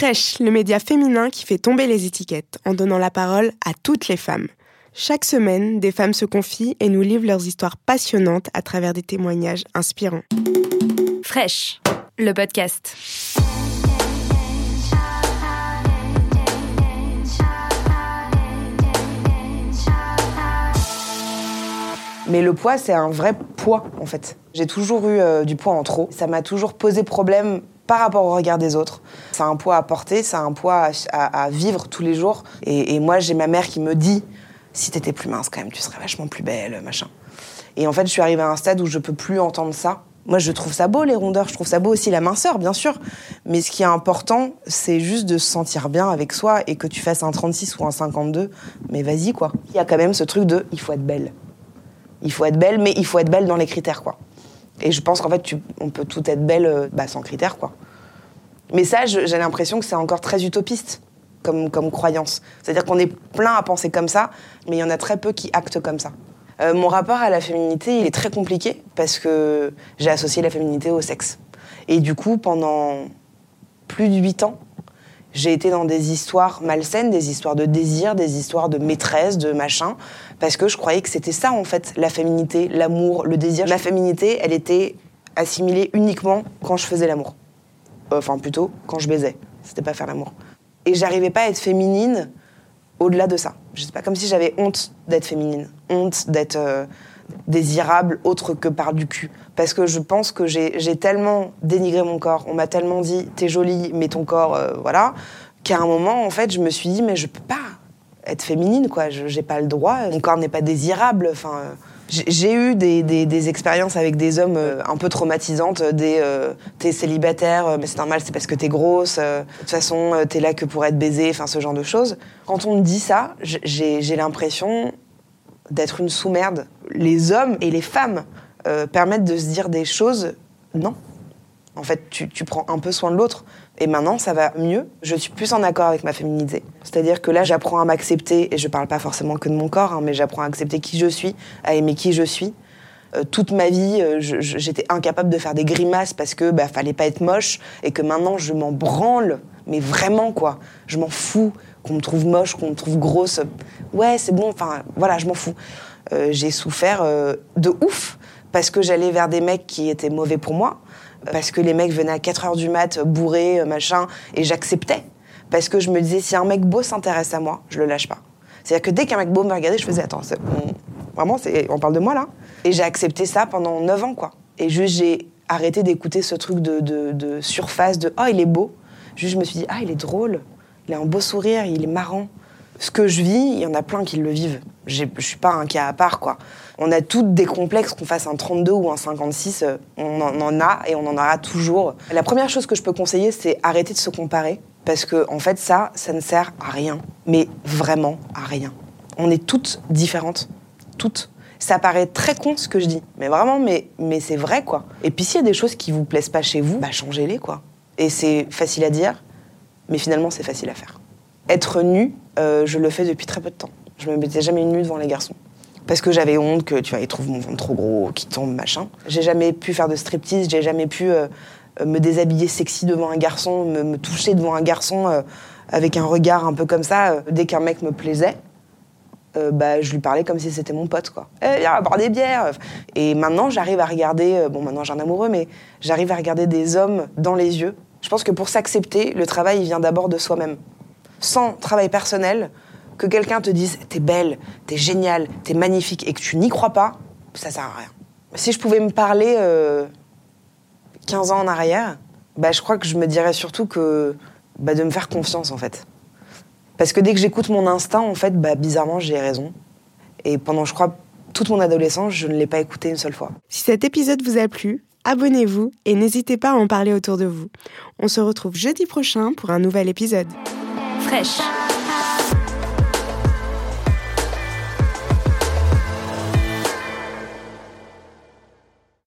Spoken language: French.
Fresh, le média féminin qui fait tomber les étiquettes en donnant la parole à toutes les femmes. Chaque semaine, des femmes se confient et nous livrent leurs histoires passionnantes à travers des témoignages inspirants. Fresh, le podcast. Mais le poids, c'est un vrai poids, en fait. J'ai toujours eu euh, du poids en trop. Ça m'a toujours posé problème par rapport au regard des autres. C'est un poids à porter, c'est un poids à, vivre tous les jours. Et, moi, j'ai ma mère qui me dit si t'étais plus mince, quand même, tu serais vachement plus belle, machin. Et en fait, je suis arrivée à un stade où je peux plus entendre ça. Moi, je trouve ça beau, les rondeurs. Je trouve ça beau aussi, la minceur, bien sûr. Mais ce qui est important, c'est juste de se sentir bien avec soi et que tu fasses un 36 ou un 52. Mais vas-y, quoi. Il y a quand même ce truc de il faut être belle. Il faut être belle, mais il faut être belle dans les critères, quoi. Et je pense qu'en fait, on peut tout être belle euh, bah, sans critères, quoi. Mais ça, j'ai l'impression que c'est encore très utopiste comme, croyance. C'est-à-dire qu'on est plein à penser comme ça, mais il y en a très peu qui actent comme ça. Euh, mon rapport à la féminité, il est très compliqué parce que j'ai associé la féminité au sexe. Et du coup, pendant plus de huit ans, j'ai été dans des histoires malsaines, des histoires de désir, des histoires de maîtresse, de machin, parce que je croyais que c'était ça en fait, la féminité, l'amour, le désir. La féminité, elle était assimilée uniquement quand je faisais l'amour. Enfin plutôt quand je baisais. C'était pas faire l'amour. Et j'arrivais pas à être féminine au-delà de ça. Je sais pas, comme si j'avais honte d'être féminine, honte d'être euh, désirable autre que par du cul. Parce que je pense que j'ai tellement dénigré mon corps, on m'a tellement dit t'es jolie, mais ton corps, euh, voilà, qu'à un moment, en fait, je me suis dit mais je peux pas être féminine, quoi. J'ai pas le droit, mon corps n'est pas désirable. Enfin, euh, j'ai eu des, des, expériences avec des hommes euh, un peu traumatisantes, des t'es célibataire, mais c'est normal, c'est parce que t'es grosse, de toute façon, t'es là que pour être baisée, enfin ce genre de choses. Quand on me dit ça, j'ai l'impression d'être une sous-merde. Les hommes et les femmes euh, permettent de se dire des choses. Non. En fait, tu, prends un peu soin de l'autre. Et maintenant, ça va mieux. Je suis plus en accord avec ma féminité. C'est-à-dire que là, j'apprends à m'accepter, et je parle pas forcément que de mon corps, hein, mais j'apprends à accepter qui je suis, à aimer qui je suis. Euh, toute ma vie, euh, j'étais incapable de faire des grimaces parce que bah, fallait pas être moche, et que maintenant, je m'en branle. Mais vraiment, quoi. Je m'en fous qu'on me trouve moche, qu'on me trouve grosse. Ouais, c'est bon, enfin, voilà, je m'en fous. Euh, j'ai souffert euh, de ouf parce que j'allais vers des mecs qui étaient mauvais pour moi, parce que les mecs venaient à 4 heures du mat, bourrés, euh, machin, et j'acceptais. Parce que je me disais, si un mec beau s'intéresse à moi, je le lâche pas. C'est-à-dire que dès qu'un mec beau me regardait, je faisais, attends, vraiment, on parle de moi là Et j'ai accepté ça pendant 9 ans, quoi. Et juste, j'ai arrêté d'écouter ce truc de, de, surface, de, oh, il est beau. Juste, je me suis dit, ah, il est drôle il a un beau sourire, il est marrant. Ce que je vis, il y en a plein qui le vivent. Je suis pas un cas à part, quoi. On a toutes des complexes, qu'on fasse un 32 ou un 56, euh, on en, a et on en aura toujours. La première chose que je peux conseiller, c'est arrêter de se comparer. Parce que, en fait, ça, ça ne sert à rien. Mais vraiment à rien. On est toutes différentes. Toutes. Ça paraît très con ce que je dis. Mais vraiment, mais, mais c'est vrai, quoi. Et puis s'il y a des choses qui vous plaisent pas chez vous, bah changez-les, quoi. Et c'est facile à dire, mais finalement c'est facile à faire. Être nu, euh, je le fais depuis très peu de temps. Je me mettais jamais nue devant les garçons. Parce que j'avais honte que, tu vois, ils trouvent mon ventre trop gros, qui tombe, machin. J'ai jamais pu faire de striptease, j'ai jamais pu euh, me déshabiller sexy devant un garçon, me, toucher devant un garçon euh, avec un regard un peu comme ça. dès qu'un mec me plaisait, bah, je lui parlais comme si c'était mon pote, quoi. Eh, viens boire des bières Et maintenant, j'arrive à regarder, bon, maintenant j'ai un amoureux, mais j'arrive à regarder des hommes dans les yeux je pense que pour s'accepter, le travail vient d'abord de soi-même. Sans travail personnel, que quelqu'un te dise t'es belle, t'es géniale, t'es magnifique et que tu n'y crois pas, ça sert à rien. Si je pouvais me parler 15 euh, ans en arrière, bah, je crois que je me dirais surtout que bah, de me faire confiance en fait. Parce que dès que j'écoute mon instinct, en fait, bah, bizarrement, j'ai raison. Et pendant, je crois, toute mon adolescence, je ne l'ai pas écouté une seule fois. Si cet épisode vous a plu, abonnez-vous et n'hésitez pas à en parler autour de vous. On se retrouve jeudi prochain pour un nouvel épisode. Fraîche